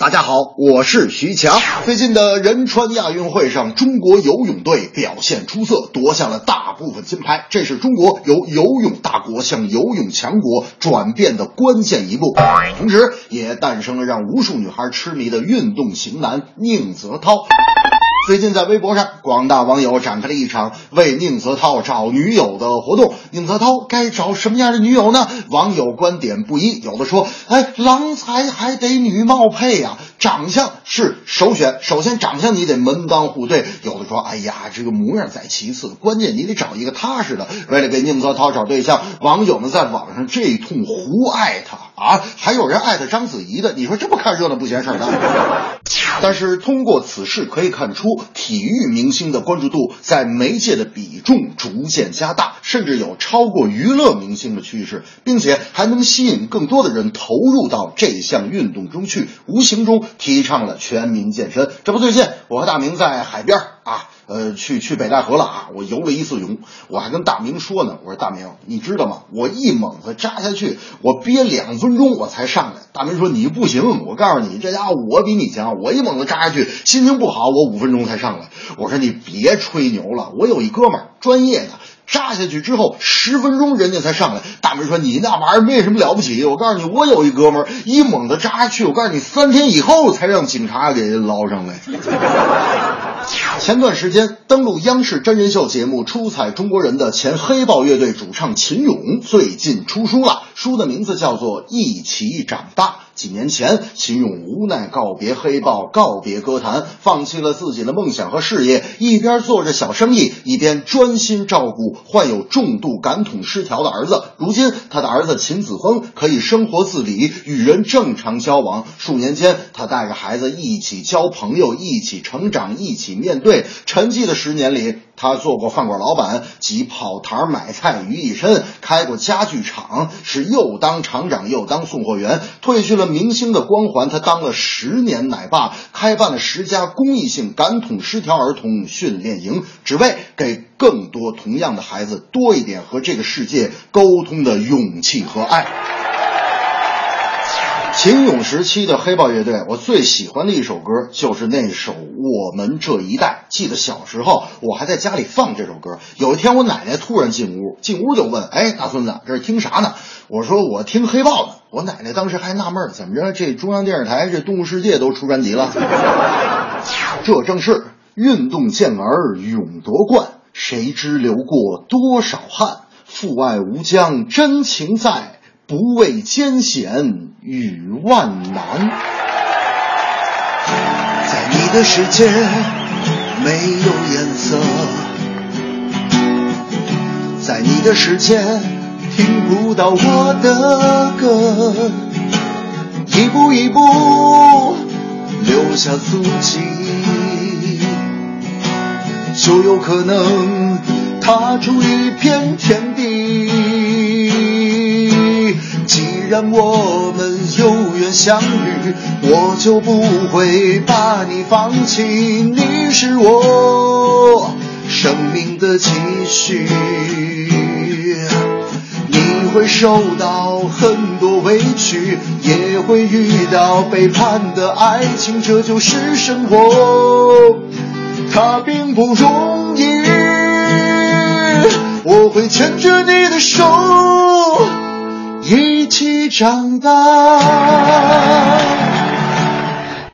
大家好，我是徐强。最近的仁川亚运会上，中国游泳队表现出色，夺下了大部分金牌。这是中国由游泳大国向游泳强国转变的关键一步，同时也诞生了让无数女孩痴迷的运动型男宁泽涛。最近在微博上，广大网友展开了一场为宁泽涛找女友的活动。宁泽涛该找什么样的女友呢？网友观点不一，有的说：“哎，郎才还得女貌配呀，长相是首选。首先长相你得门当户对。”有的说：“哎呀，这个模样在其次，关键你得找一个踏实的。”为了给宁泽涛找对象，网友们在网上这一通胡艾他啊，还有人艾特章子怡的。你说这不看热闹不嫌事儿大？但是通过此事可以看出，体育明星的关注度在媒介的比重逐渐加大，甚至有超过娱乐明星的趋势，并且还能吸引更多的人投入到这项运动中去，无形中提倡了全民健身。这不，最近我和大明在海边啊。呃，去去北戴河了啊！我游了一次泳，我还跟大明说呢，我说大明，你知道吗？我一猛子扎下去，我憋两分钟我才上来。大明说你不行，我告诉你，这家伙我比你强，我一猛子扎下去，心情不好，我五分钟才上来。我说你别吹牛了，我有一哥们儿专业的。扎下去之后十分钟，人家才上来。大明说：“你那玩意儿没什么了不起。我告诉你，我有一哥们儿一猛子扎下去，我告诉你，三天以后才让警察给捞上来。”前段时间登陆央视真人秀节目《出彩中国人》的前黑豹乐队主唱秦勇最近出书了，书的名字叫做《一起长大》。几年前，秦勇无奈告别黑豹，告别歌坛，放弃了自己的梦想和事业，一边做着小生意，一边专心照顾患有重度感统失调的儿子。如今，他的儿子秦子峰可以生活自理，与人正常交往。数年间，他带着孩子一起交朋友，一起成长，一起面对。沉寂的十年里，他做过饭馆老板，集跑堂买菜于一身，开过家具厂，是又当厂长又当送货员，褪去了。明星的光环，他当了十年奶爸，开办了十家公益性感统失调儿童训练营，只为给更多同样的孩子多一点和这个世界沟通的勇气和爱。秦勇时期的黑豹乐队，我最喜欢的一首歌就是那首《我们这一代》。记得小时候，我还在家里放这首歌。有一天，我奶奶突然进屋，进屋就问：“哎，大孙子，这是听啥呢？”我说：“我听黑豹呢。”我奶奶当时还纳闷，怎么着？这中央电视台这《动物世界》都出专辑了？这正是运动健儿勇夺冠，谁知流过多少汗？父爱无疆真情在。不畏艰险与万难，在你的世界没有颜色，在你的世界听不到我的歌，一步一步留下足迹，就有可能踏出一片天地。既然我们有缘相遇，我就不会把你放弃。你是我生命的期许，你会受到很多委屈，也会遇到背叛的爱情，这就是生活，它并不容易。我会牵着你的手。一起长大。